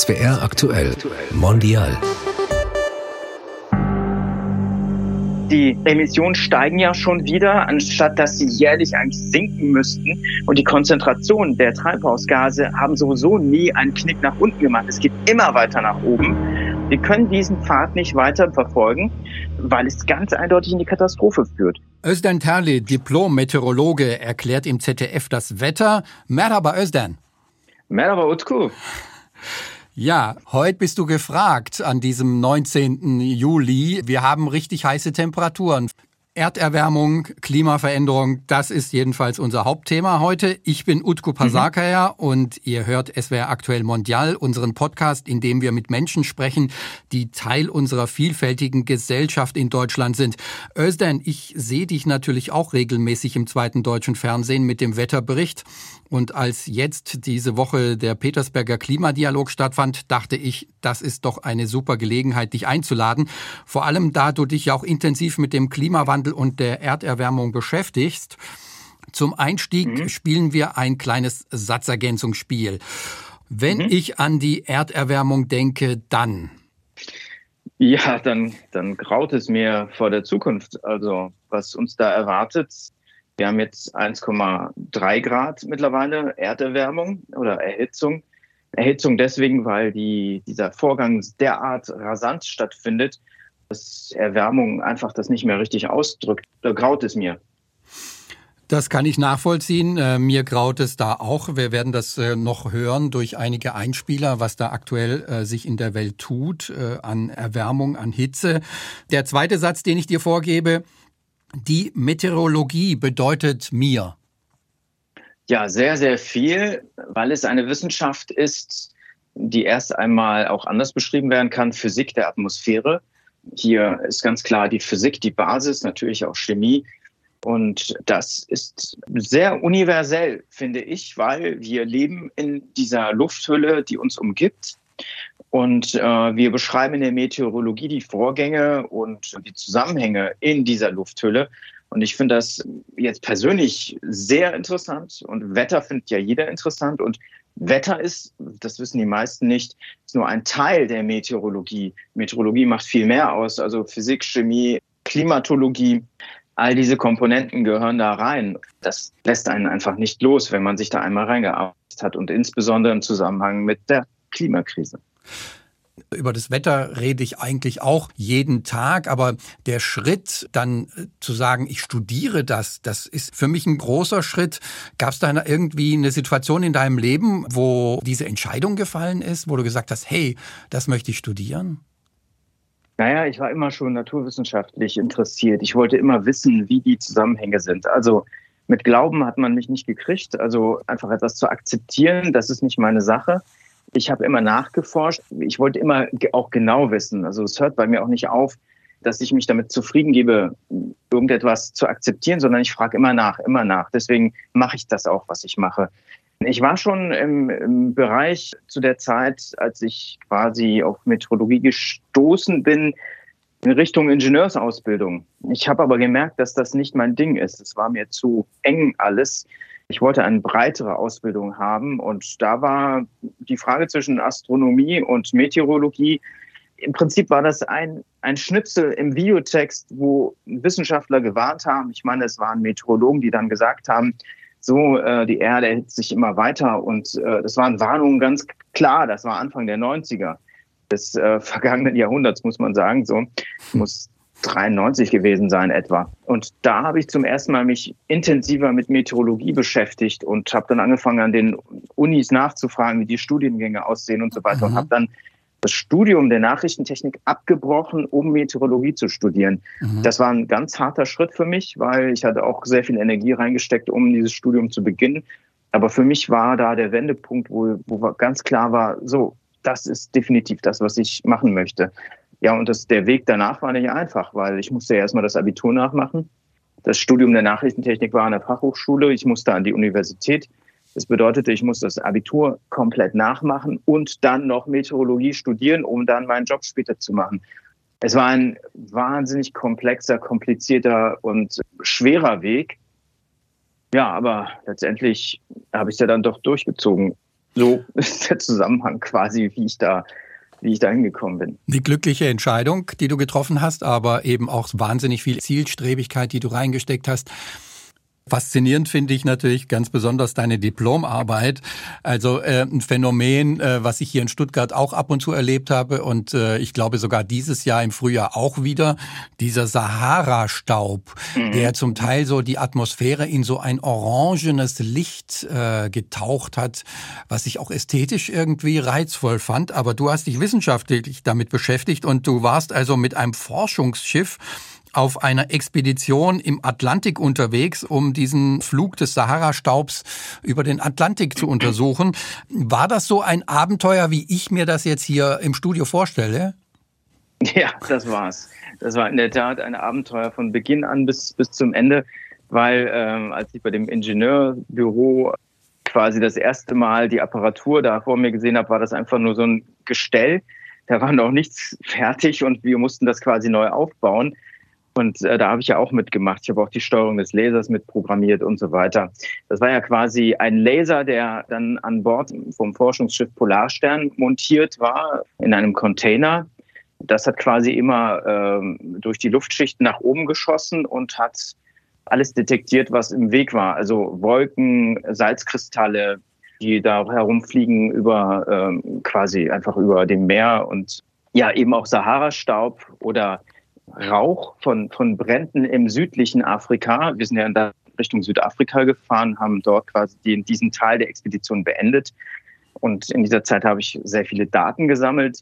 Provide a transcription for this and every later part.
SWR aktuell Mondial. Die Emissionen steigen ja schon wieder, anstatt dass sie jährlich eigentlich sinken müssten. Und die Konzentration der Treibhausgase haben sowieso nie einen Knick nach unten gemacht. Es geht immer weiter nach oben. Wir können diesen Pfad nicht weiter verfolgen, weil es ganz eindeutig in die Katastrophe führt. Özden Terli, Diplom-Meteorologe, erklärt im ZDF das Wetter. Merhaba Özden. Merhaba Utku. Ja, heute bist du gefragt an diesem 19. Juli. Wir haben richtig heiße Temperaturen. Erderwärmung, Klimaveränderung, das ist jedenfalls unser Hauptthema heute. Ich bin Utku Pasakaya mhm. und ihr hört SWR Aktuell Mondial, unseren Podcast, in dem wir mit Menschen sprechen, die Teil unserer vielfältigen Gesellschaft in Deutschland sind. Özden, ich sehe dich natürlich auch regelmäßig im zweiten deutschen Fernsehen mit dem Wetterbericht. Und als jetzt diese Woche der Petersberger Klimadialog stattfand, dachte ich, das ist doch eine super Gelegenheit, dich einzuladen. Vor allem, da du dich ja auch intensiv mit dem Klimawandel und der Erderwärmung beschäftigst. Zum Einstieg mhm. spielen wir ein kleines Satzergänzungsspiel. Wenn mhm. ich an die Erderwärmung denke, dann. Ja, dann, dann graut es mir vor der Zukunft. Also, was uns da erwartet, wir haben jetzt 1,3 Grad mittlerweile Erderwärmung oder Erhitzung. Erhitzung deswegen, weil die, dieser Vorgang derart rasant stattfindet, dass Erwärmung einfach das nicht mehr richtig ausdrückt. Da graut es mir. Das kann ich nachvollziehen. Äh, mir graut es da auch. Wir werden das äh, noch hören durch einige Einspieler, was da aktuell äh, sich in der Welt tut an Erwärmung, an Hitze. Der zweite Satz, den ich dir vorgebe, die Meteorologie bedeutet mir? Ja, sehr, sehr viel, weil es eine Wissenschaft ist, die erst einmal auch anders beschrieben werden kann, Physik der Atmosphäre. Hier ist ganz klar die Physik die Basis, natürlich auch Chemie. Und das ist sehr universell, finde ich, weil wir leben in dieser Lufthülle, die uns umgibt. Und äh, wir beschreiben in der Meteorologie die Vorgänge und die Zusammenhänge in dieser Lufthülle. Und ich finde das jetzt persönlich sehr interessant. Und Wetter findet ja jeder interessant. Und Wetter ist, das wissen die meisten nicht, ist nur ein Teil der Meteorologie. Meteorologie macht viel mehr aus. Also Physik, Chemie, Klimatologie. All diese Komponenten gehören da rein. Das lässt einen einfach nicht los, wenn man sich da einmal reingearbeitet hat und insbesondere im Zusammenhang mit der Klimakrise. Über das Wetter rede ich eigentlich auch jeden Tag, aber der Schritt dann äh, zu sagen, ich studiere das, das ist für mich ein großer Schritt. Gab es da irgendwie eine Situation in deinem Leben, wo diese Entscheidung gefallen ist, wo du gesagt hast, hey, das möchte ich studieren? Naja, ich war immer schon naturwissenschaftlich interessiert. Ich wollte immer wissen, wie die Zusammenhänge sind. Also mit Glauben hat man mich nicht gekriegt. Also einfach etwas zu akzeptieren, das ist nicht meine Sache. Ich habe immer nachgeforscht. Ich wollte immer auch genau wissen. Also es hört bei mir auch nicht auf, dass ich mich damit zufrieden gebe, irgendetwas zu akzeptieren, sondern ich frage immer nach, immer nach. Deswegen mache ich das auch, was ich mache. Ich war schon im, im, Bereich zu der Zeit, als ich quasi auf Metrologie gestoßen bin, in Richtung Ingenieursausbildung. Ich habe aber gemerkt, dass das nicht mein Ding ist. Es war mir zu eng alles. Ich wollte eine breitere Ausbildung haben und da war die Frage zwischen Astronomie und Meteorologie. Im Prinzip war das ein, ein Schnipsel im Videotext, wo Wissenschaftler gewarnt haben. Ich meine, es waren Meteorologen, die dann gesagt haben, so, äh, die Erde erhitzt sich immer weiter. Und äh, das waren Warnungen ganz klar. Das war Anfang der 90er des äh, vergangenen Jahrhunderts, muss man sagen. So muss 93 gewesen sein etwa. Und da habe ich zum ersten Mal mich intensiver mit Meteorologie beschäftigt und habe dann angefangen an den Unis nachzufragen, wie die Studiengänge aussehen und so weiter mhm. und habe dann das Studium der Nachrichtentechnik abgebrochen, um Meteorologie zu studieren. Mhm. Das war ein ganz harter Schritt für mich, weil ich hatte auch sehr viel Energie reingesteckt, um dieses Studium zu beginnen. Aber für mich war da der Wendepunkt, wo, wo ganz klar war, so, das ist definitiv das, was ich machen möchte. Ja, und das, der Weg danach war nicht einfach, weil ich musste ja erstmal das Abitur nachmachen. Das Studium der Nachrichtentechnik war an der Fachhochschule. Ich musste an die Universität. Das bedeutete, ich musste das Abitur komplett nachmachen und dann noch Meteorologie studieren, um dann meinen Job später zu machen. Es war ein wahnsinnig komplexer, komplizierter und schwerer Weg. Ja, aber letztendlich habe ich es ja dann doch durchgezogen. so ist der Zusammenhang quasi, wie ich da wie ich da hingekommen bin. Eine glückliche Entscheidung, die du getroffen hast, aber eben auch wahnsinnig viel Zielstrebigkeit, die du reingesteckt hast. Faszinierend finde ich natürlich ganz besonders deine Diplomarbeit. Also äh, ein Phänomen, äh, was ich hier in Stuttgart auch ab und zu erlebt habe und äh, ich glaube sogar dieses Jahr im Frühjahr auch wieder, dieser Sahara-Staub, mhm. der zum Teil so die Atmosphäre in so ein orangenes Licht äh, getaucht hat, was ich auch ästhetisch irgendwie reizvoll fand. Aber du hast dich wissenschaftlich damit beschäftigt und du warst also mit einem Forschungsschiff auf einer Expedition im Atlantik unterwegs, um diesen Flug des Sahara-Staubs über den Atlantik zu untersuchen. War das so ein Abenteuer, wie ich mir das jetzt hier im Studio vorstelle? Ja, das war's. Das war in der Tat ein Abenteuer von Beginn an bis, bis zum Ende, weil ähm, als ich bei dem Ingenieurbüro quasi das erste Mal die Apparatur da vor mir gesehen habe, war das einfach nur so ein Gestell. Da war noch nichts fertig und wir mussten das quasi neu aufbauen. Und äh, da habe ich ja auch mitgemacht. Ich habe auch die Steuerung des Lasers mitprogrammiert und so weiter. Das war ja quasi ein Laser, der dann an Bord vom Forschungsschiff Polarstern montiert war in einem Container. Das hat quasi immer ähm, durch die Luftschichten nach oben geschossen und hat alles detektiert, was im Weg war. Also Wolken, Salzkristalle, die da herumfliegen über ähm, quasi einfach über dem Meer und ja eben auch Sahara-Staub oder Rauch von, von Bränden im südlichen Afrika. Wir sind ja in der Richtung Südafrika gefahren, haben dort quasi den, diesen Teil der Expedition beendet. Und in dieser Zeit habe ich sehr viele Daten gesammelt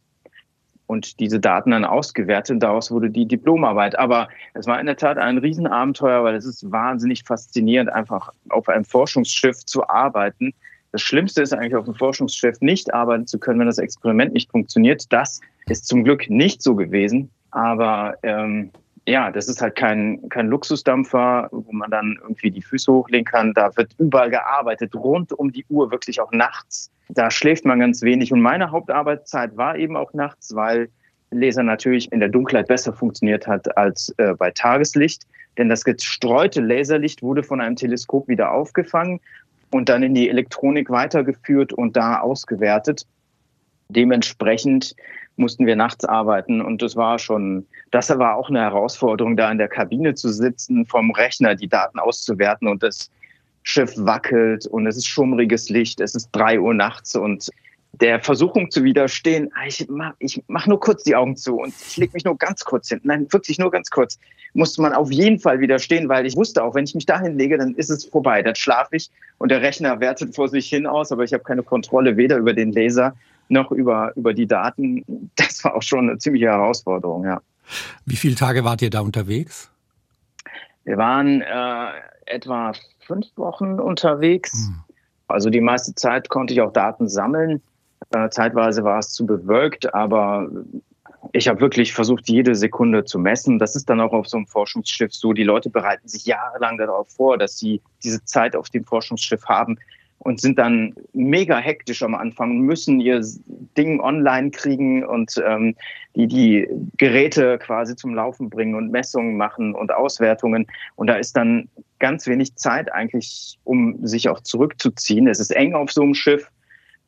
und diese Daten dann ausgewertet. Daraus wurde die Diplomarbeit. Aber es war in der Tat ein Riesenabenteuer, weil es ist wahnsinnig faszinierend, einfach auf einem Forschungsschiff zu arbeiten. Das Schlimmste ist eigentlich auf einem Forschungsschiff nicht arbeiten zu können, wenn das Experiment nicht funktioniert. Das ist zum Glück nicht so gewesen. Aber ähm, ja, das ist halt kein, kein Luxusdampfer, wo man dann irgendwie die Füße hochlegen kann. Da wird überall gearbeitet, rund um die Uhr, wirklich auch nachts. Da schläft man ganz wenig. Und meine Hauptarbeitszeit war eben auch nachts, weil Laser natürlich in der Dunkelheit besser funktioniert hat als äh, bei Tageslicht. Denn das gestreute Laserlicht wurde von einem Teleskop wieder aufgefangen und dann in die Elektronik weitergeführt und da ausgewertet. Dementsprechend mussten wir nachts arbeiten und das war schon, das war auch eine Herausforderung, da in der Kabine zu sitzen, vom Rechner die Daten auszuwerten und das Schiff wackelt und es ist schummriges Licht, es ist drei Uhr nachts und der Versuchung zu widerstehen, ah, ich mach, ich mach nur kurz die Augen zu und ich leg mich nur ganz kurz hin. Nein, wirklich nur ganz kurz. Musste man auf jeden Fall widerstehen, weil ich wusste auch, wenn ich mich dahin lege, dann ist es vorbei. Dann schlafe ich und der Rechner wertet vor sich hin aus, aber ich habe keine Kontrolle weder über den Laser noch über, über die Daten. Das war auch schon eine ziemliche Herausforderung, ja. Wie viele Tage wart ihr da unterwegs? Wir waren äh, etwa fünf Wochen unterwegs. Hm. Also die meiste Zeit konnte ich auch Daten sammeln. Äh, zeitweise war es zu bewölkt, aber ich habe wirklich versucht, jede Sekunde zu messen. Das ist dann auch auf so einem Forschungsschiff so. Die Leute bereiten sich jahrelang darauf vor, dass sie diese Zeit auf dem Forschungsschiff haben und sind dann mega hektisch am Anfang, müssen ihr Ding online kriegen und ähm, die die Geräte quasi zum Laufen bringen und Messungen machen und Auswertungen. Und da ist dann ganz wenig Zeit eigentlich, um sich auch zurückzuziehen. Es ist eng auf so einem Schiff,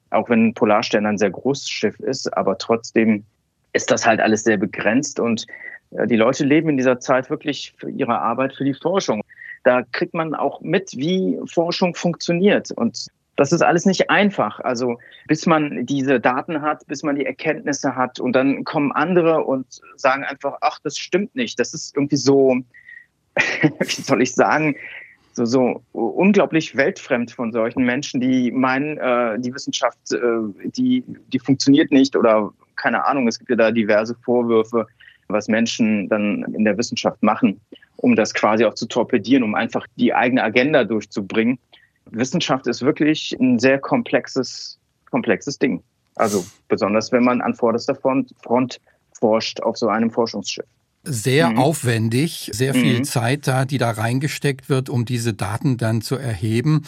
auch wenn Polarstern ein sehr großes Schiff ist, aber trotzdem ist das halt alles sehr begrenzt und äh, die Leute leben in dieser Zeit wirklich für ihre Arbeit, für die Forschung da kriegt man auch mit, wie Forschung funktioniert. Und das ist alles nicht einfach. Also bis man diese Daten hat, bis man die Erkenntnisse hat und dann kommen andere und sagen einfach, ach, das stimmt nicht. Das ist irgendwie so, wie soll ich sagen, so, so unglaublich weltfremd von solchen Menschen, die meinen, äh, die Wissenschaft, äh, die, die funktioniert nicht oder keine Ahnung, es gibt ja da diverse Vorwürfe, was Menschen dann in der Wissenschaft machen um das quasi auch zu torpedieren, um einfach die eigene Agenda durchzubringen. Wissenschaft ist wirklich ein sehr komplexes, komplexes Ding. Also besonders, wenn man an vorderster Front, Front forscht auf so einem Forschungsschiff. Sehr mhm. aufwendig, sehr viel mhm. Zeit da, die da reingesteckt wird, um diese Daten dann zu erheben.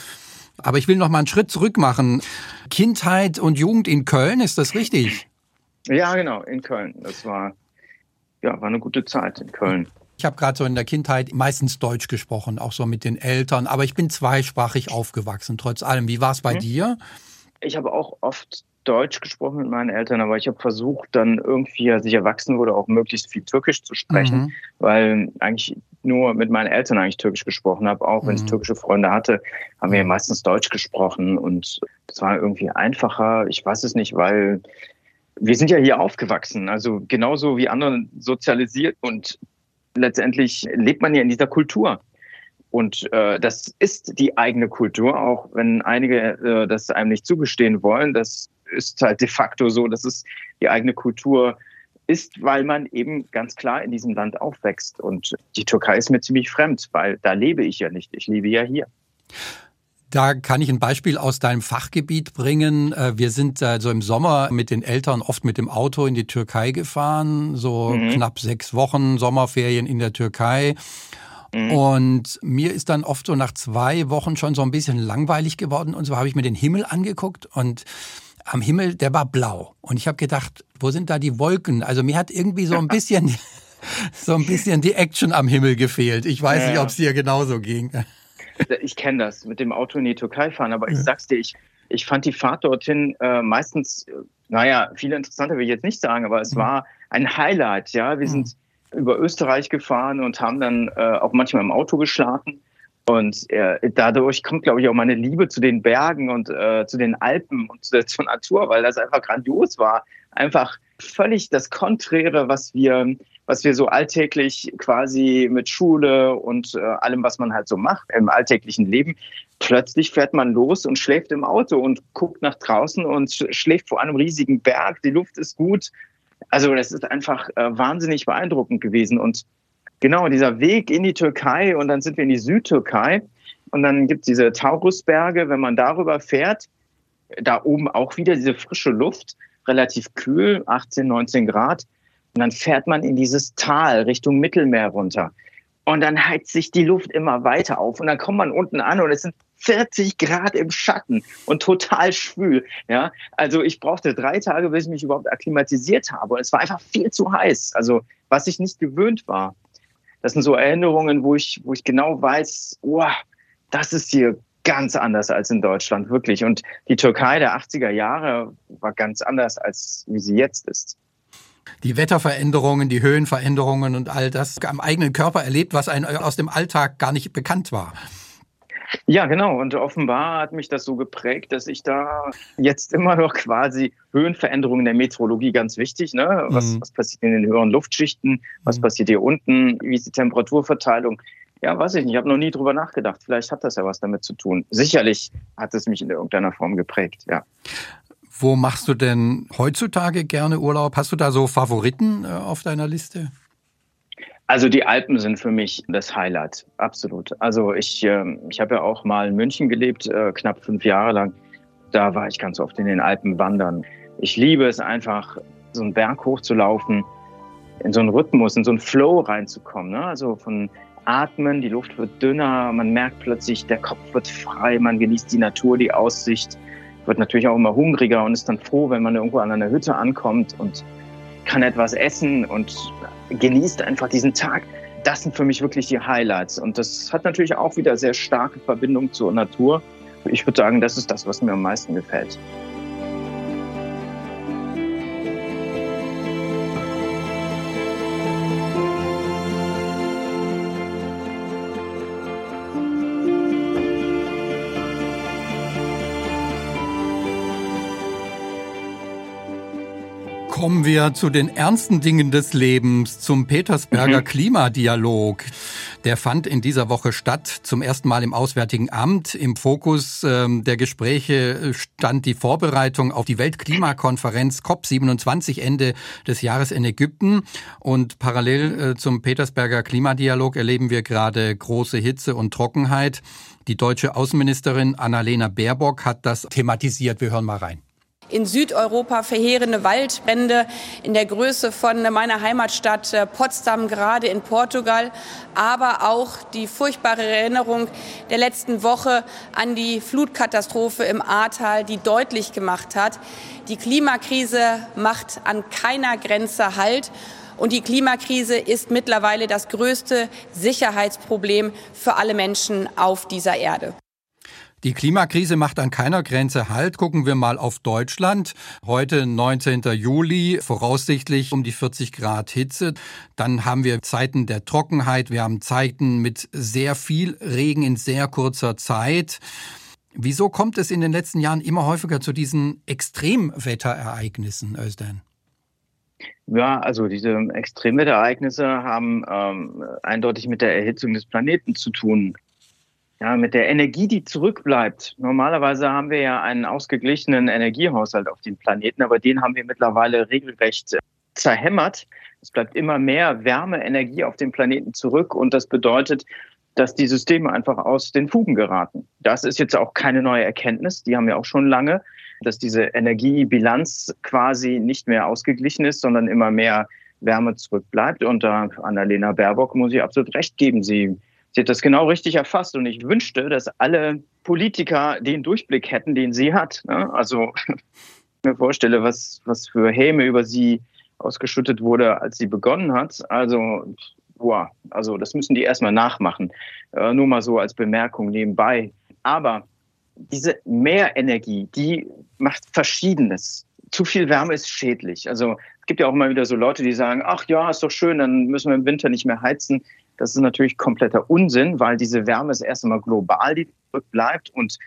Aber ich will noch mal einen Schritt zurück machen. Kindheit und Jugend in Köln, ist das richtig? Ja, genau, in Köln. Das war, ja, war eine gute Zeit in Köln. Ich habe gerade so in der Kindheit meistens Deutsch gesprochen, auch so mit den Eltern, aber ich bin zweisprachig aufgewachsen, trotz allem. Wie war es bei mhm. dir? Ich habe auch oft Deutsch gesprochen mit meinen Eltern, aber ich habe versucht, dann irgendwie, als ich erwachsen wurde, auch möglichst viel Türkisch zu sprechen, mhm. weil eigentlich nur mit meinen Eltern eigentlich Türkisch gesprochen habe. Auch wenn ich mhm. türkische Freunde hatte, haben wir meistens Deutsch gesprochen und das war irgendwie einfacher. Ich weiß es nicht, weil wir sind ja hier aufgewachsen, also genauso wie andere sozialisiert und letztendlich lebt man ja in dieser Kultur. Und äh, das ist die eigene Kultur, auch wenn einige äh, das einem nicht zugestehen wollen. Das ist halt de facto so, dass es die eigene Kultur ist, weil man eben ganz klar in diesem Land aufwächst. Und die Türkei ist mir ziemlich fremd, weil da lebe ich ja nicht. Ich lebe ja hier. Da kann ich ein Beispiel aus deinem Fachgebiet bringen. Äh, wir sind so also im Sommer mit den Eltern oft mit dem Auto in die Türkei gefahren, so mhm. knapp sechs Wochen Sommerferien in der Türkei. Mhm. Und mir ist dann oft so nach zwei Wochen schon so ein bisschen langweilig geworden. Und so habe ich mir den Himmel angeguckt und am Himmel, der war blau. Und ich habe gedacht, wo sind da die Wolken? Also mir hat irgendwie so ein bisschen, so ein bisschen die Action am Himmel gefehlt. Ich weiß ja, nicht, ob es dir genauso ging. Ich kenne das mit dem Auto in die Türkei fahren, aber ich sag's dir, ich, ich fand die Fahrt dorthin äh, meistens, naja, viel interessanter will ich jetzt nicht sagen, aber es mhm. war ein Highlight, ja. Wir mhm. sind über Österreich gefahren und haben dann äh, auch manchmal im Auto geschlafen. Und äh, dadurch kommt, glaube ich, auch meine Liebe zu den Bergen und äh, zu den Alpen und zu, zur Natur, weil das einfach grandios war. Einfach völlig das Konträre, was wir, was wir so alltäglich quasi mit Schule und äh, allem, was man halt so macht im alltäglichen Leben. Plötzlich fährt man los und schläft im Auto und guckt nach draußen und schläft vor einem riesigen Berg. Die Luft ist gut. Also das ist einfach äh, wahnsinnig beeindruckend gewesen und Genau, dieser Weg in die Türkei und dann sind wir in die Südtürkei und dann gibt es diese Taurusberge, wenn man darüber fährt, da oben auch wieder diese frische Luft, relativ kühl, 18, 19 Grad. Und dann fährt man in dieses Tal Richtung Mittelmeer runter. Und dann heizt sich die Luft immer weiter auf. Und dann kommt man unten an und es sind 40 Grad im Schatten und total schwül. Ja, also ich brauchte drei Tage, bis ich mich überhaupt akklimatisiert habe. Und es war einfach viel zu heiß. Also was ich nicht gewöhnt war das sind so Erinnerungen, wo ich, wo ich genau weiß, oh, das ist hier ganz anders als in Deutschland, wirklich. Und die Türkei der 80er Jahre war ganz anders, als wie sie jetzt ist. Die Wetterveränderungen, die Höhenveränderungen und all das am eigenen Körper erlebt, was einem aus dem Alltag gar nicht bekannt war. Ja, genau. Und offenbar hat mich das so geprägt, dass ich da jetzt immer noch quasi Höhenveränderungen der Meteorologie ganz wichtig. Ne? Was, mhm. was passiert in den höheren Luftschichten? Was mhm. passiert hier unten? Wie ist die Temperaturverteilung? Ja, weiß ich nicht. Ich habe noch nie drüber nachgedacht. Vielleicht hat das ja was damit zu tun. Sicherlich hat es mich in irgendeiner Form geprägt, ja. Wo machst du denn heutzutage gerne Urlaub? Hast du da so Favoriten äh, auf deiner Liste? Also die Alpen sind für mich das Highlight, absolut. Also ich, äh, ich habe ja auch mal in München gelebt, äh, knapp fünf Jahre lang. Da war ich ganz oft in den Alpen wandern. Ich liebe es einfach, so einen Berg hochzulaufen, in so einen Rhythmus, in so einen Flow reinzukommen. Ne? Also von Atmen, die Luft wird dünner, man merkt plötzlich, der Kopf wird frei, man genießt die Natur, die Aussicht, wird natürlich auch immer hungriger und ist dann froh, wenn man irgendwo an einer Hütte ankommt und kann etwas essen und genießt einfach diesen Tag. Das sind für mich wirklich die Highlights. Und das hat natürlich auch wieder sehr starke Verbindung zur Natur. Ich würde sagen, das ist das, was mir am meisten gefällt. Kommen wir zu den ernsten Dingen des Lebens, zum Petersberger mhm. Klimadialog. Der fand in dieser Woche statt, zum ersten Mal im Auswärtigen Amt. Im Fokus ähm, der Gespräche stand die Vorbereitung auf die Weltklimakonferenz COP27 Ende des Jahres in Ägypten. Und parallel äh, zum Petersberger Klimadialog erleben wir gerade große Hitze und Trockenheit. Die deutsche Außenministerin Annalena Baerbock hat das thematisiert. Wir hören mal rein in Südeuropa verheerende Waldbrände in der Größe von meiner Heimatstadt äh, Potsdam, gerade in Portugal, aber auch die furchtbare Erinnerung der letzten Woche an die Flutkatastrophe im Ahrtal, die deutlich gemacht hat, die Klimakrise macht an keiner Grenze Halt. Und die Klimakrise ist mittlerweile das größte Sicherheitsproblem für alle Menschen auf dieser Erde. Die Klimakrise macht an keiner Grenze Halt. Gucken wir mal auf Deutschland. Heute 19. Juli, voraussichtlich um die 40 Grad Hitze. Dann haben wir Zeiten der Trockenheit. Wir haben Zeiten mit sehr viel Regen in sehr kurzer Zeit. Wieso kommt es in den letzten Jahren immer häufiger zu diesen Extremwetterereignissen, Özden? Ja, also diese Extremwetterereignisse haben ähm, eindeutig mit der Erhitzung des Planeten zu tun ja, mit der Energie, die zurückbleibt. Normalerweise haben wir ja einen ausgeglichenen Energiehaushalt auf dem Planeten, aber den haben wir mittlerweile regelrecht zerhämmert. Es bleibt immer mehr Wärmeenergie auf dem Planeten zurück und das bedeutet, dass die Systeme einfach aus den Fugen geraten. Das ist jetzt auch keine neue Erkenntnis, die haben wir auch schon lange, dass diese Energiebilanz quasi nicht mehr ausgeglichen ist, sondern immer mehr Wärme zurückbleibt. Und da Annalena Baerbock muss ich absolut recht geben. Sie Sie hat das genau richtig erfasst und ich wünschte, dass alle Politiker den Durchblick hätten, den sie hat. Ne? Also ich mir vorstelle, was, was für Häme über sie ausgeschüttet wurde, als sie begonnen hat. Also, boah, also das müssen die erstmal nachmachen. Äh, nur mal so als Bemerkung nebenbei. Aber diese Mehrenergie, die macht Verschiedenes. Zu viel Wärme ist schädlich. Also es gibt ja auch immer wieder so Leute, die sagen, ach ja, ist doch schön, dann müssen wir im Winter nicht mehr heizen. Das ist natürlich kompletter Unsinn, weil diese Wärme ist erst einmal global, die zurückbleibt und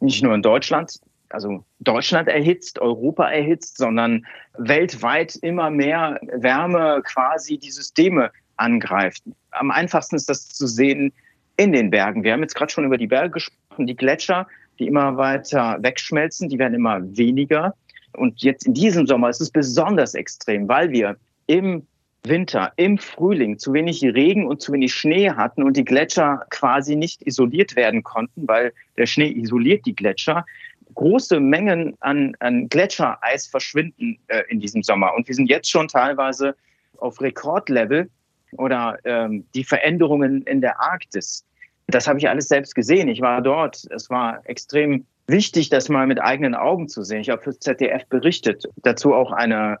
nicht nur in Deutschland. Also Deutschland erhitzt, Europa erhitzt, sondern weltweit immer mehr Wärme quasi die Systeme angreift. Am einfachsten ist das zu sehen in den Bergen. Wir haben jetzt gerade schon über die Berge gesprochen, die Gletscher, die immer weiter wegschmelzen, die werden immer weniger. Und jetzt in diesem Sommer ist es besonders extrem, weil wir im Winter, im Frühling zu wenig Regen und zu wenig Schnee hatten und die Gletscher quasi nicht isoliert werden konnten, weil der Schnee isoliert die Gletscher. Große Mengen an, an Gletschereis verschwinden äh, in diesem Sommer. Und wir sind jetzt schon teilweise auf Rekordlevel oder ähm, die Veränderungen in der Arktis. Das habe ich alles selbst gesehen. Ich war dort. Es war extrem wichtig, das mal mit eigenen Augen zu sehen. Ich habe für ZDF berichtet. Dazu auch eine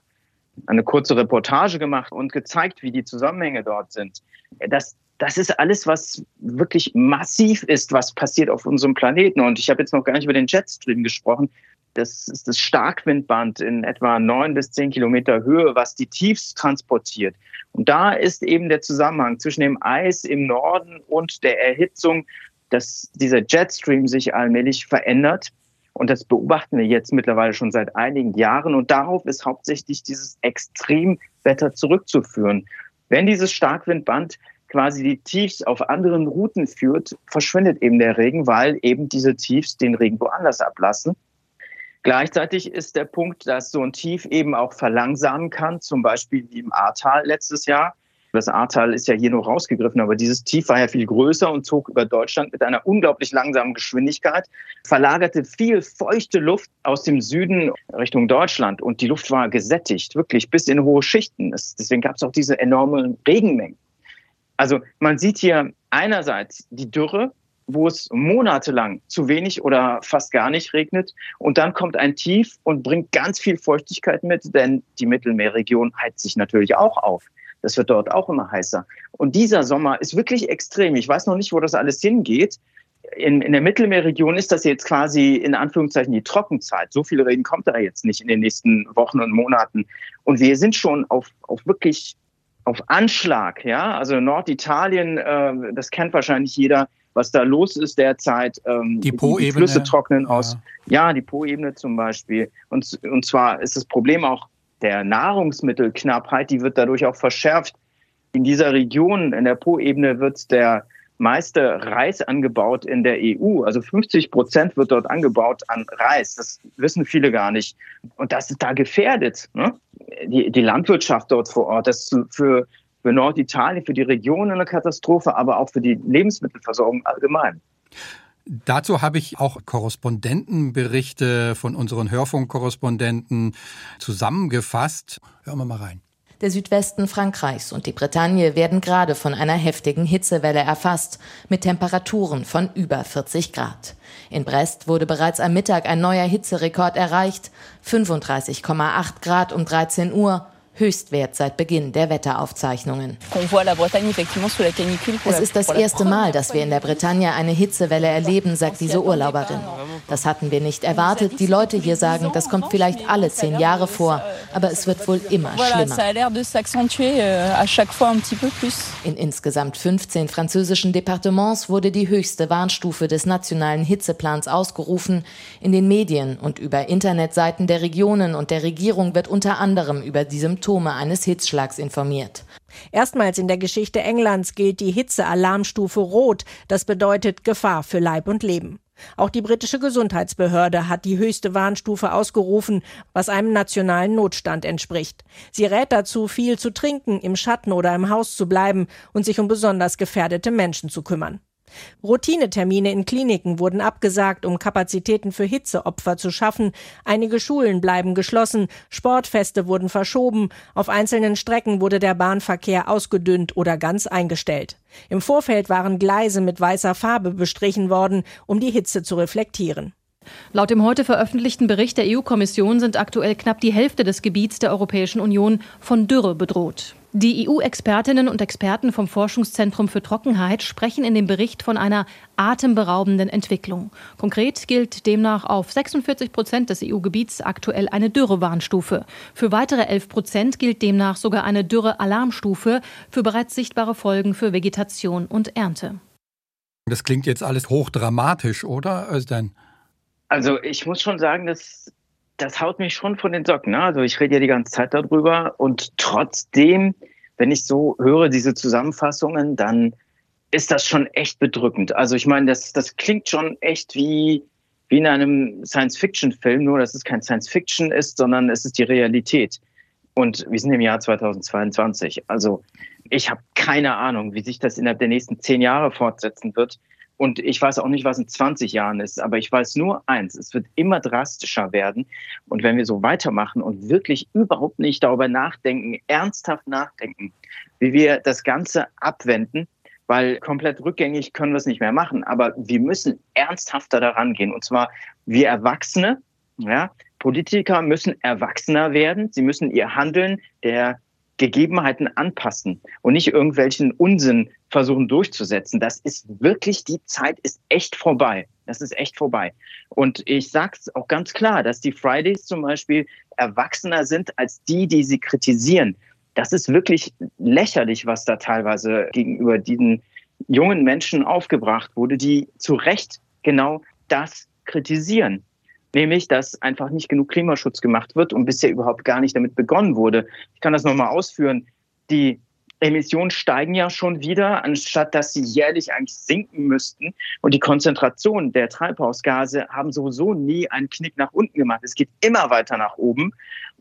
eine kurze Reportage gemacht und gezeigt, wie die Zusammenhänge dort sind. Das, das ist alles, was wirklich massiv ist, was passiert auf unserem Planeten. Und ich habe jetzt noch gar nicht über den Jetstream gesprochen. Das ist das Starkwindband in etwa neun bis zehn Kilometer Höhe, was die Tiefs transportiert. Und da ist eben der Zusammenhang zwischen dem Eis im Norden und der Erhitzung, dass dieser Jetstream sich allmählich verändert und das beobachten wir jetzt mittlerweile schon seit einigen Jahren. Und darauf ist hauptsächlich dieses Extremwetter zurückzuführen. Wenn dieses Starkwindband quasi die Tiefs auf anderen Routen führt, verschwindet eben der Regen, weil eben diese Tiefs den Regen woanders ablassen. Gleichzeitig ist der Punkt, dass so ein Tief eben auch verlangsamen kann, zum Beispiel wie im Ahrtal letztes Jahr. Das Ahrtal ist ja hier nur rausgegriffen, aber dieses Tief war ja viel größer und zog über Deutschland mit einer unglaublich langsamen Geschwindigkeit, verlagerte viel feuchte Luft aus dem Süden Richtung Deutschland und die Luft war gesättigt, wirklich bis in hohe Schichten. deswegen gab es auch diese enormen Regenmengen. Also man sieht hier einerseits die Dürre, wo es monatelang zu wenig oder fast gar nicht regnet. Und dann kommt ein Tief und bringt ganz viel Feuchtigkeit mit, denn die Mittelmeerregion heizt sich natürlich auch auf. Das wird dort auch immer heißer. Und dieser Sommer ist wirklich extrem. Ich weiß noch nicht, wo das alles hingeht. In, in der Mittelmeerregion ist das jetzt quasi in Anführungszeichen die Trockenzeit. So viel Regen kommt da jetzt nicht in den nächsten Wochen und Monaten. Und wir sind schon auf, auf wirklich auf Anschlag. Ja, also Norditalien, äh, das kennt wahrscheinlich jeder, was da los ist derzeit. Ähm, die Po-Ebene. Die Flüsse trocknen aus. Ja, ja die Po-Ebene zum Beispiel. Und, und zwar ist das Problem auch der Nahrungsmittelknappheit, die wird dadurch auch verschärft. In dieser Region, in der Po-Ebene, wird der meiste Reis angebaut in der EU. Also 50 Prozent wird dort angebaut an Reis. Das wissen viele gar nicht. Und das ist da gefährdet. Ne? Die, die Landwirtschaft dort vor Ort, das ist für, für Norditalien, für die Region eine Katastrophe, aber auch für die Lebensmittelversorgung allgemein. Dazu habe ich auch Korrespondentenberichte von unseren Hörfunkkorrespondenten zusammengefasst. Hören wir mal rein. Der Südwesten Frankreichs und die Bretagne werden gerade von einer heftigen Hitzewelle erfasst, mit Temperaturen von über 40 Grad. In Brest wurde bereits am Mittag ein neuer Hitzerekord erreicht, 35,8 Grad um 13 Uhr, Höchstwert seit Beginn der Wetteraufzeichnungen. Es ist das erste Mal, dass wir in der Bretagne eine Hitzewelle erleben, sagt diese Urlauberin. Das hatten wir nicht erwartet. Die Leute hier sagen, das kommt vielleicht alle zehn Jahre vor, aber es wird wohl immer schlimmer. Euh, in insgesamt 15 französischen Departements wurde die höchste Warnstufe des nationalen Hitzeplans ausgerufen. In den Medien und über Internetseiten der Regionen und der Regierung wird unter anderem über die Symptome eines Hitzschlags informiert. Erstmals in der Geschichte Englands gilt die Hitzealarmstufe Rot. Das bedeutet Gefahr für Leib und Leben. Auch die britische Gesundheitsbehörde hat die höchste Warnstufe ausgerufen, was einem nationalen Notstand entspricht. Sie rät dazu, viel zu trinken, im Schatten oder im Haus zu bleiben und sich um besonders gefährdete Menschen zu kümmern. Routinetermine in Kliniken wurden abgesagt, um Kapazitäten für Hitzeopfer zu schaffen. Einige Schulen bleiben geschlossen, Sportfeste wurden verschoben, auf einzelnen Strecken wurde der Bahnverkehr ausgedünnt oder ganz eingestellt. Im Vorfeld waren Gleise mit weißer Farbe bestrichen worden, um die Hitze zu reflektieren. Laut dem heute veröffentlichten Bericht der EU-Kommission sind aktuell knapp die Hälfte des Gebiets der Europäischen Union von Dürre bedroht. Die EU-Expertinnen und Experten vom Forschungszentrum für Trockenheit sprechen in dem Bericht von einer atemberaubenden Entwicklung. Konkret gilt demnach auf 46 Prozent des EU-Gebiets aktuell eine Dürrewarnstufe. Für weitere 11 Prozent gilt demnach sogar eine Dürre-Alarmstufe für bereits sichtbare Folgen für Vegetation und Ernte. Das klingt jetzt alles hochdramatisch, oder, Özden? Also ich muss schon sagen, dass das haut mich schon von den Socken. Ne? Also ich rede ja die ganze Zeit darüber und trotzdem, wenn ich so höre, diese Zusammenfassungen, dann ist das schon echt bedrückend. Also ich meine, das, das klingt schon echt wie, wie in einem Science-Fiction-Film, nur dass es kein Science-Fiction ist, sondern es ist die Realität. Und wir sind im Jahr 2022. Also ich habe keine Ahnung, wie sich das innerhalb der nächsten zehn Jahre fortsetzen wird. Und ich weiß auch nicht, was in 20 Jahren ist, aber ich weiß nur eins, es wird immer drastischer werden. Und wenn wir so weitermachen und wirklich überhaupt nicht darüber nachdenken, ernsthaft nachdenken, wie wir das Ganze abwenden, weil komplett rückgängig können wir es nicht mehr machen, aber wir müssen ernsthafter daran gehen. Und zwar wir Erwachsene, ja, Politiker müssen erwachsener werden. Sie müssen ihr Handeln der Gegebenheiten anpassen und nicht irgendwelchen Unsinn versuchen durchzusetzen. Das ist wirklich, die Zeit ist echt vorbei. Das ist echt vorbei. Und ich sage es auch ganz klar, dass die Fridays zum Beispiel erwachsener sind als die, die sie kritisieren. Das ist wirklich lächerlich, was da teilweise gegenüber diesen jungen Menschen aufgebracht wurde, die zu Recht genau das kritisieren nämlich dass einfach nicht genug Klimaschutz gemacht wird und bisher überhaupt gar nicht damit begonnen wurde. Ich kann das nochmal ausführen. Die Emissionen steigen ja schon wieder, anstatt dass sie jährlich eigentlich sinken müssten. Und die Konzentration der Treibhausgase haben sowieso nie einen Knick nach unten gemacht. Es geht immer weiter nach oben.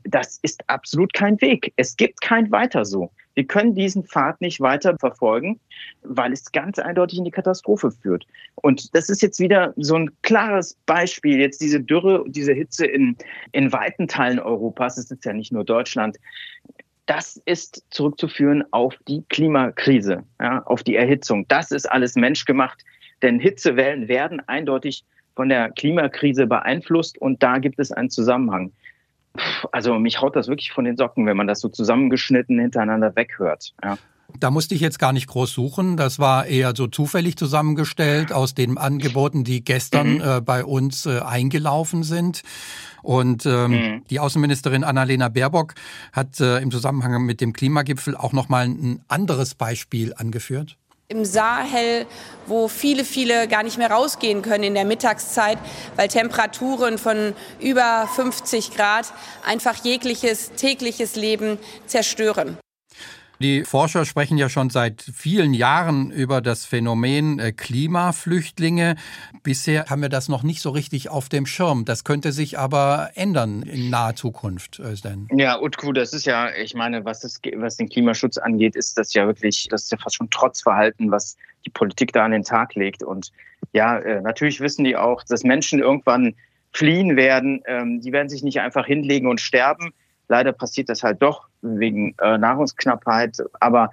Das ist absolut kein Weg. Es gibt kein Weiter so. Wir können diesen Pfad nicht weiter verfolgen, weil es ganz eindeutig in die Katastrophe führt. Und das ist jetzt wieder so ein klares Beispiel. Jetzt diese Dürre, diese Hitze in, in weiten Teilen Europas, es ist ja nicht nur Deutschland, das ist zurückzuführen auf die Klimakrise, ja, auf die Erhitzung. Das ist alles menschgemacht, denn Hitzewellen werden eindeutig von der Klimakrise beeinflusst und da gibt es einen Zusammenhang also mich haut das wirklich von den Socken, wenn man das so zusammengeschnitten hintereinander weghört. Ja. Da musste ich jetzt gar nicht groß suchen. Das war eher so zufällig zusammengestellt aus den Angeboten, die gestern mhm. äh, bei uns äh, eingelaufen sind. Und ähm, mhm. die Außenministerin Annalena Baerbock hat äh, im Zusammenhang mit dem Klimagipfel auch noch mal ein anderes Beispiel angeführt im Sahel, wo viele, viele gar nicht mehr rausgehen können in der Mittagszeit, weil Temperaturen von über 50 Grad einfach jegliches tägliches Leben zerstören. Die Forscher sprechen ja schon seit vielen Jahren über das Phänomen äh, Klimaflüchtlinge. Bisher haben wir das noch nicht so richtig auf dem Schirm. Das könnte sich aber ändern in naher Zukunft. Özden. Ja, Utku, das ist ja, ich meine, was, das, was den Klimaschutz angeht, ist das ja wirklich, das ist ja fast schon Trotzverhalten, was die Politik da an den Tag legt. Und ja, äh, natürlich wissen die auch, dass Menschen irgendwann fliehen werden. Ähm, die werden sich nicht einfach hinlegen und sterben Leider passiert das halt doch wegen äh, Nahrungsknappheit. Aber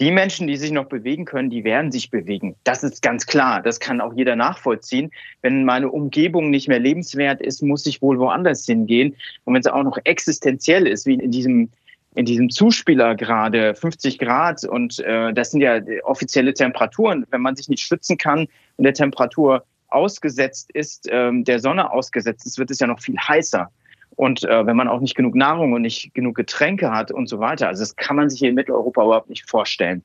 die Menschen, die sich noch bewegen können, die werden sich bewegen. Das ist ganz klar. Das kann auch jeder nachvollziehen. Wenn meine Umgebung nicht mehr lebenswert ist, muss ich wohl woanders hingehen. Und wenn es auch noch existenziell ist, wie in diesem in diesem Zuspieler gerade 50 Grad und äh, das sind ja offizielle Temperaturen. Wenn man sich nicht schützen kann und der Temperatur ausgesetzt ist, ähm, der Sonne ausgesetzt ist, wird es ja noch viel heißer. Und äh, wenn man auch nicht genug Nahrung und nicht genug Getränke hat und so weiter, also das kann man sich hier in Mitteleuropa überhaupt nicht vorstellen.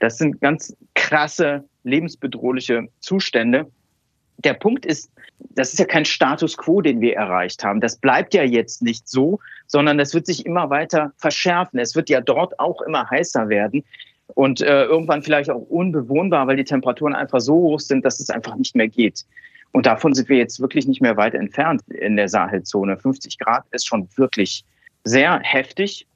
Das sind ganz krasse, lebensbedrohliche Zustände. Der Punkt ist, das ist ja kein Status quo, den wir erreicht haben. Das bleibt ja jetzt nicht so, sondern das wird sich immer weiter verschärfen. Es wird ja dort auch immer heißer werden und äh, irgendwann vielleicht auch unbewohnbar, weil die Temperaturen einfach so hoch sind, dass es einfach nicht mehr geht. Und davon sind wir jetzt wirklich nicht mehr weit entfernt in der Sahelzone. 50 Grad ist schon wirklich sehr heftig.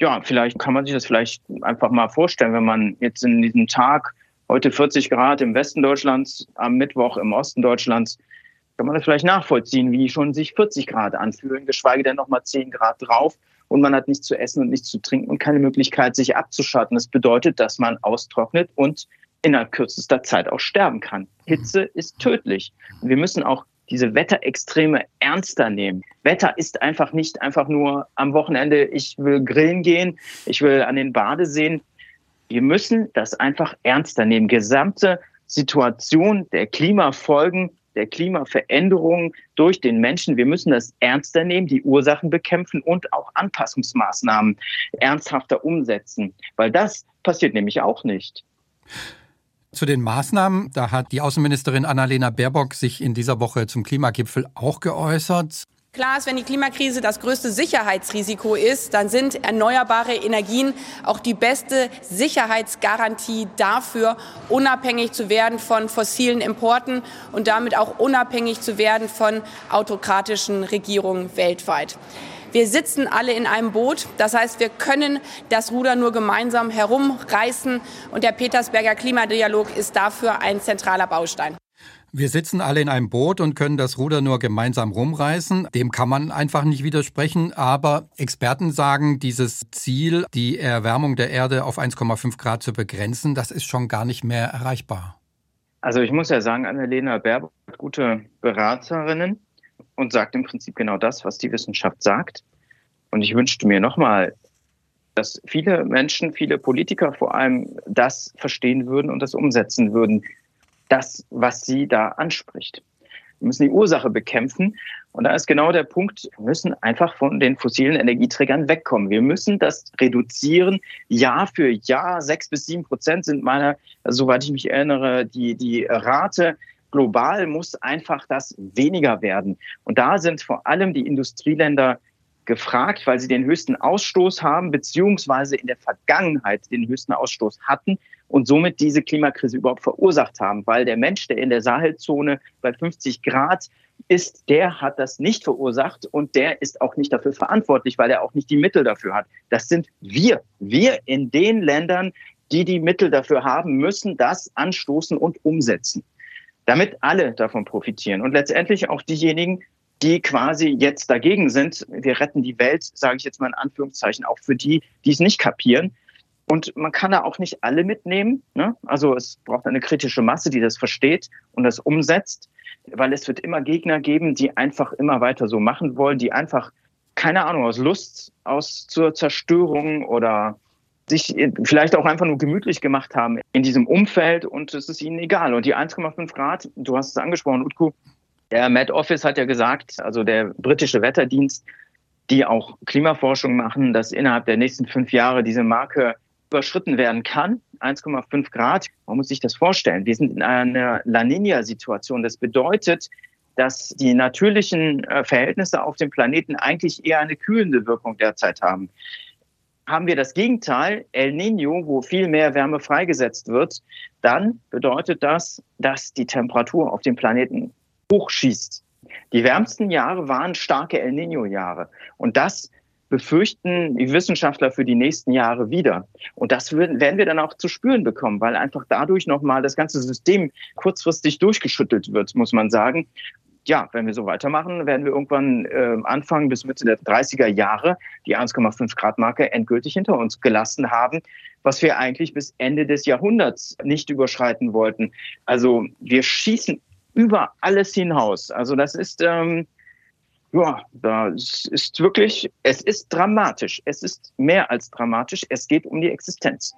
Ja, vielleicht kann man sich das vielleicht einfach mal vorstellen, wenn man jetzt in diesem Tag heute 40 Grad im Westen Deutschlands, am Mittwoch im Osten Deutschlands, kann man das vielleicht nachvollziehen, wie schon sich 40 Grad anfühlen, geschweige denn nochmal 10 Grad drauf und man hat nichts zu essen und nichts zu trinken und keine Möglichkeit, sich abzuschatten. Das bedeutet, dass man austrocknet und innerhalb kürzester Zeit auch sterben kann. Hitze ist tödlich. Wir müssen auch diese Wetterextreme ernster nehmen. Wetter ist einfach nicht einfach nur am Wochenende, ich will grillen gehen, ich will an den Badeseen. Wir müssen das einfach ernster nehmen. Gesamte Situation der Klimafolgen, der Klimaveränderung durch den Menschen. Wir müssen das ernster nehmen, die Ursachen bekämpfen und auch Anpassungsmaßnahmen ernsthafter umsetzen, weil das passiert nämlich auch nicht. Zu den Maßnahmen, da hat die Außenministerin Annalena Baerbock sich in dieser Woche zum Klimagipfel auch geäußert. Klar ist, wenn die Klimakrise das größte Sicherheitsrisiko ist, dann sind erneuerbare Energien auch die beste Sicherheitsgarantie dafür, unabhängig zu werden von fossilen Importen und damit auch unabhängig zu werden von autokratischen Regierungen weltweit. Wir sitzen alle in einem Boot. Das heißt, wir können das Ruder nur gemeinsam herumreißen. Und der Petersberger Klimadialog ist dafür ein zentraler Baustein. Wir sitzen alle in einem Boot und können das Ruder nur gemeinsam rumreißen. Dem kann man einfach nicht widersprechen. Aber Experten sagen, dieses Ziel, die Erwärmung der Erde auf 1,5 Grad zu begrenzen, das ist schon gar nicht mehr erreichbar. Also ich muss ja sagen, Annalena Baerbock hat gute Beraterinnen und sagt im Prinzip genau das, was die Wissenschaft sagt. Und ich wünschte mir nochmal, dass viele Menschen, viele Politiker vor allem das verstehen würden und das umsetzen würden, das, was sie da anspricht. Wir müssen die Ursache bekämpfen. Und da ist genau der Punkt, wir müssen einfach von den fossilen Energieträgern wegkommen. Wir müssen das reduzieren. Jahr für Jahr, sechs bis sieben Prozent sind meiner, soweit ich mich erinnere, die, die Rate global muss einfach das weniger werden. Und da sind vor allem die Industrieländer gefragt, weil sie den höchsten Ausstoß haben, beziehungsweise in der Vergangenheit den höchsten Ausstoß hatten und somit diese Klimakrise überhaupt verursacht haben. Weil der Mensch, der in der Sahelzone bei 50 Grad ist, der hat das nicht verursacht und der ist auch nicht dafür verantwortlich, weil er auch nicht die Mittel dafür hat. Das sind wir. Wir in den Ländern, die die Mittel dafür haben, müssen das anstoßen und umsetzen damit alle davon profitieren und letztendlich auch diejenigen, die quasi jetzt dagegen sind. Wir retten die Welt, sage ich jetzt mal in Anführungszeichen, auch für die, die es nicht kapieren. Und man kann da auch nicht alle mitnehmen. Ne? Also es braucht eine kritische Masse, die das versteht und das umsetzt, weil es wird immer Gegner geben, die einfach immer weiter so machen wollen, die einfach, keine Ahnung, aus Lust, aus zur Zerstörung oder sich vielleicht auch einfach nur gemütlich gemacht haben in diesem Umfeld und es ist ihnen egal. Und die 1,5 Grad, du hast es angesprochen, Utku, der Met Office hat ja gesagt, also der britische Wetterdienst, die auch Klimaforschung machen, dass innerhalb der nächsten fünf Jahre diese Marke überschritten werden kann. 1,5 Grad. Man muss sich das vorstellen. Wir sind in einer La Nina-Situation. Das bedeutet, dass die natürlichen äh, Verhältnisse auf dem Planeten eigentlich eher eine kühlende Wirkung derzeit haben haben wir das Gegenteil, El Nino, wo viel mehr Wärme freigesetzt wird, dann bedeutet das, dass die Temperatur auf dem Planeten hochschießt. Die wärmsten Jahre waren starke El Nino-Jahre. Und das befürchten die Wissenschaftler für die nächsten Jahre wieder. Und das werden wir dann auch zu spüren bekommen, weil einfach dadurch nochmal das ganze System kurzfristig durchgeschüttelt wird, muss man sagen ja, wenn wir so weitermachen, werden wir irgendwann äh, Anfang bis Mitte der 30er Jahre die 1,5 Grad Marke endgültig hinter uns gelassen haben, was wir eigentlich bis Ende des Jahrhunderts nicht überschreiten wollten. Also wir schießen über alles hinaus. Also das ist, ähm, Ja, das ist wirklich, es ist dramatisch. Es ist mehr als dramatisch. Es geht um die Existenz.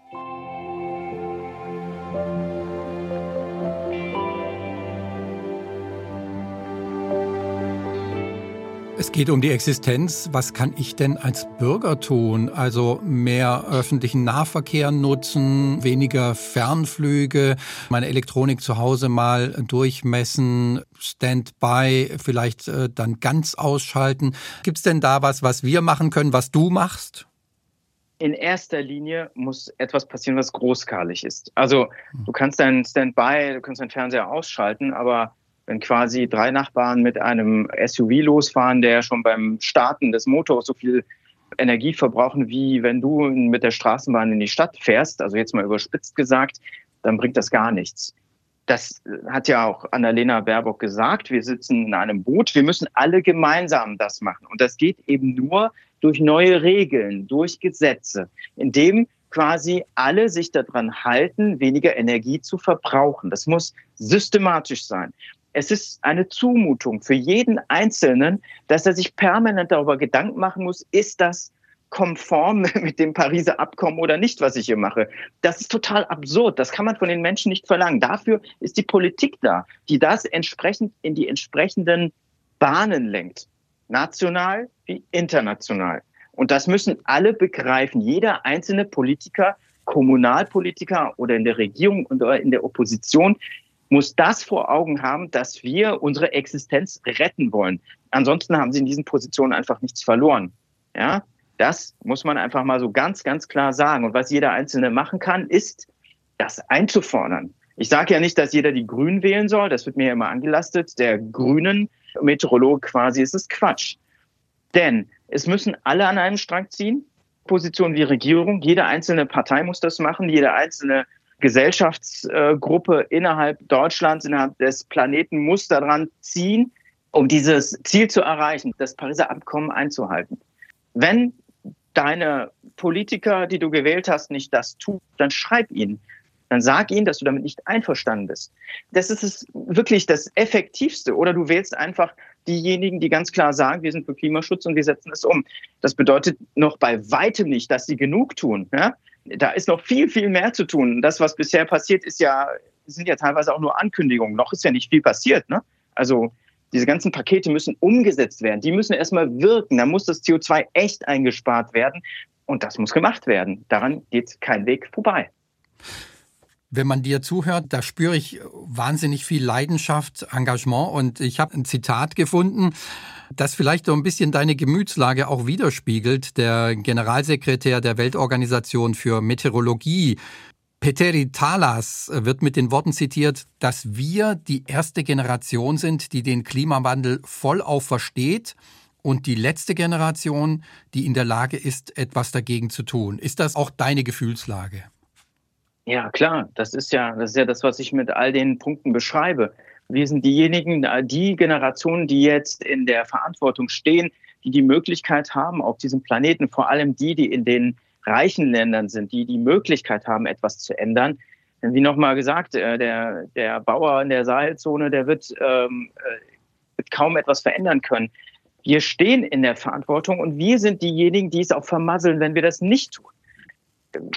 Es geht um die Existenz. Was kann ich denn als Bürger tun? Also mehr öffentlichen Nahverkehr nutzen, weniger Fernflüge, meine Elektronik zu Hause mal durchmessen, Standby vielleicht äh, dann ganz ausschalten. Gibt es denn da was, was wir machen können, was du machst? in erster Linie muss etwas passieren, was großskalig ist. Also du kannst deinen Standby, du kannst deinen Fernseher ausschalten, aber wenn quasi drei Nachbarn mit einem SUV losfahren, der schon beim Starten des Motors so viel Energie verbrauchen, wie wenn du mit der Straßenbahn in die Stadt fährst, also jetzt mal überspitzt gesagt, dann bringt das gar nichts. Das hat ja auch Annalena Baerbock gesagt. Wir sitzen in einem Boot. Wir müssen alle gemeinsam das machen. Und das geht eben nur durch neue Regeln, durch Gesetze, indem quasi alle sich daran halten, weniger Energie zu verbrauchen. Das muss systematisch sein es ist eine Zumutung für jeden Einzelnen, dass er sich permanent darüber Gedanken machen muss, ist das konform mit dem Pariser Abkommen oder nicht, was ich hier mache. Das ist total absurd. Das kann man von den Menschen nicht verlangen. Dafür ist die Politik da, die das entsprechend in die entsprechenden Bahnen lenkt. National wie international. Und das müssen alle begreifen. Jeder einzelne Politiker, Kommunalpolitiker oder in der Regierung oder in der Opposition muss das vor Augen haben, dass wir unsere Existenz retten wollen. Ansonsten haben sie in diesen Positionen einfach nichts verloren. Ja, das muss man einfach mal so ganz, ganz klar sagen. Und was jeder Einzelne machen kann, ist, das einzufordern. Ich sage ja nicht, dass jeder die Grünen wählen soll. Das wird mir ja immer angelastet. Der grünen Meteorolog quasi ist es Quatsch. Denn es müssen alle an einem Strang ziehen. Position wie Regierung. Jede einzelne Partei muss das machen. Jede einzelne Gesellschaftsgruppe innerhalb Deutschlands, innerhalb des Planeten muss daran ziehen, um dieses Ziel zu erreichen, das Pariser Abkommen einzuhalten. Wenn deine Politiker, die du gewählt hast, nicht das tun, dann schreib ihnen. Dann sag ihnen, dass du damit nicht einverstanden bist. Das ist es wirklich das Effektivste. Oder du wählst einfach diejenigen, die ganz klar sagen, wir sind für Klimaschutz und wir setzen es um. Das bedeutet noch bei weitem nicht, dass sie genug tun. Ja? Da ist noch viel, viel mehr zu tun. Das, was bisher passiert, ist ja, sind ja teilweise auch nur Ankündigungen. Noch ist ja nicht viel passiert. Ne? Also diese ganzen Pakete müssen umgesetzt werden. Die müssen erstmal wirken. Da muss das CO2 echt eingespart werden. Und das muss gemacht werden. Daran geht kein Weg vorbei. Wenn man dir zuhört, da spüre ich wahnsinnig viel Leidenschaft, Engagement. Und ich habe ein Zitat gefunden, das vielleicht so ein bisschen deine Gemütslage auch widerspiegelt. Der Generalsekretär der Weltorganisation für Meteorologie, Peteri Talas, wird mit den Worten zitiert, dass wir die erste Generation sind, die den Klimawandel vollauf versteht und die letzte Generation, die in der Lage ist, etwas dagegen zu tun. Ist das auch deine Gefühlslage? Ja, klar. Das ist ja, das ist ja das, was ich mit all den Punkten beschreibe. Wir sind diejenigen, die Generationen, die jetzt in der Verantwortung stehen, die die Möglichkeit haben, auf diesem Planeten, vor allem die, die in den reichen Ländern sind, die die Möglichkeit haben, etwas zu ändern. Denn wie nochmal gesagt, äh, der, der Bauer in der Sahelzone, der wird, ähm, äh, wird kaum etwas verändern können. Wir stehen in der Verantwortung und wir sind diejenigen, die es auch vermasseln, wenn wir das nicht tun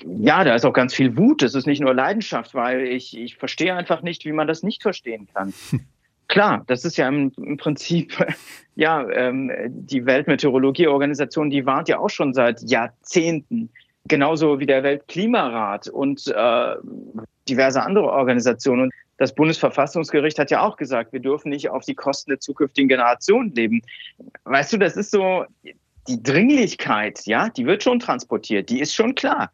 ja, da ist auch ganz viel Wut. Es ist nicht nur Leidenschaft, weil ich, ich verstehe einfach nicht, wie man das nicht verstehen kann. Klar, das ist ja im, im Prinzip, ja, ähm, die Weltmeteorologieorganisation, die warnt ja auch schon seit Jahrzehnten, genauso wie der Weltklimarat und äh, diverse andere Organisationen. Und das Bundesverfassungsgericht hat ja auch gesagt, wir dürfen nicht auf die Kosten der zukünftigen Generationen leben. Weißt du, das ist so, die Dringlichkeit, ja, die wird schon transportiert, die ist schon klar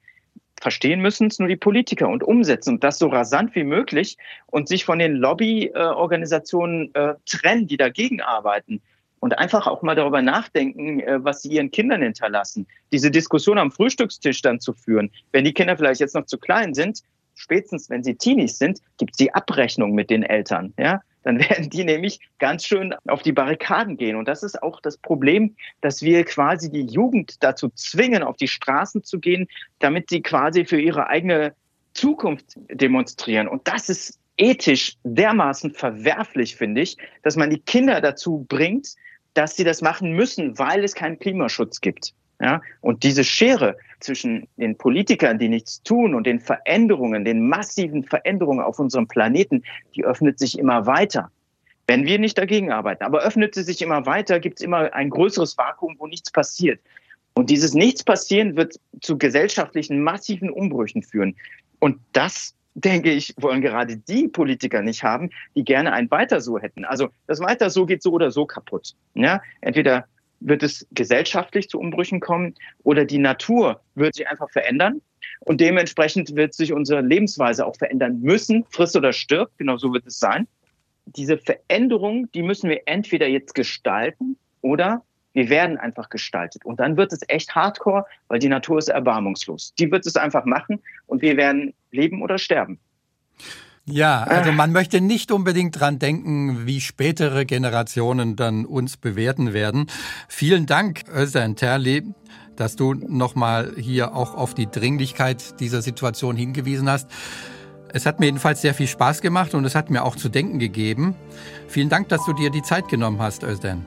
verstehen müssen es nur die Politiker und umsetzen und das so rasant wie möglich und sich von den Lobbyorganisationen äh, trennen, die dagegen arbeiten und einfach auch mal darüber nachdenken, äh, was sie ihren Kindern hinterlassen. Diese Diskussion am Frühstückstisch dann zu führen, wenn die Kinder vielleicht jetzt noch zu klein sind, spätestens wenn sie Teenies sind, gibt es die Abrechnung mit den Eltern. Ja? Dann werden die nämlich ganz schön auf die Barrikaden gehen. Und das ist auch das Problem, dass wir quasi die Jugend dazu zwingen, auf die Straßen zu gehen, damit sie quasi für ihre eigene Zukunft demonstrieren. Und das ist ethisch dermaßen verwerflich, finde ich, dass man die Kinder dazu bringt, dass sie das machen müssen, weil es keinen Klimaschutz gibt. Ja, und diese Schere zwischen den Politikern, die nichts tun, und den Veränderungen, den massiven Veränderungen auf unserem Planeten, die öffnet sich immer weiter. Wenn wir nicht dagegen arbeiten, aber öffnet sie sich immer weiter, gibt es immer ein größeres Vakuum, wo nichts passiert. Und dieses Nichts passieren wird zu gesellschaftlichen massiven Umbrüchen führen. Und das denke ich, wollen gerade die Politiker nicht haben, die gerne ein Weiter so hätten. Also das Weiter so geht so oder so kaputt. Ja, entweder wird es gesellschaftlich zu Umbrüchen kommen oder die Natur wird sich einfach verändern und dementsprechend wird sich unsere Lebensweise auch verändern müssen, frisst oder stirbt, genau so wird es sein. Diese Veränderung, die müssen wir entweder jetzt gestalten oder wir werden einfach gestaltet. Und dann wird es echt hardcore, weil die Natur ist erbarmungslos. Die wird es einfach machen und wir werden leben oder sterben. Ja, also man möchte nicht unbedingt dran denken, wie spätere Generationen dann uns bewerten werden. Vielen Dank, Özden Terli, dass du nochmal hier auch auf die Dringlichkeit dieser Situation hingewiesen hast. Es hat mir jedenfalls sehr viel Spaß gemacht und es hat mir auch zu denken gegeben. Vielen Dank, dass du dir die Zeit genommen hast, Özden.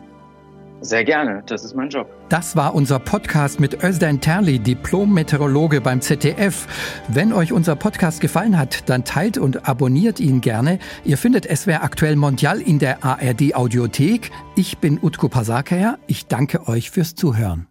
Sehr gerne, das ist mein Job. Das war unser Podcast mit Özden Terli, Diplom-Meteorologe beim ZDF. Wenn euch unser Podcast gefallen hat, dann teilt und abonniert ihn gerne. Ihr findet SWR aktuell Mondial in der ARD Audiothek. Ich bin Utko Pasakaya. Ich danke euch fürs Zuhören.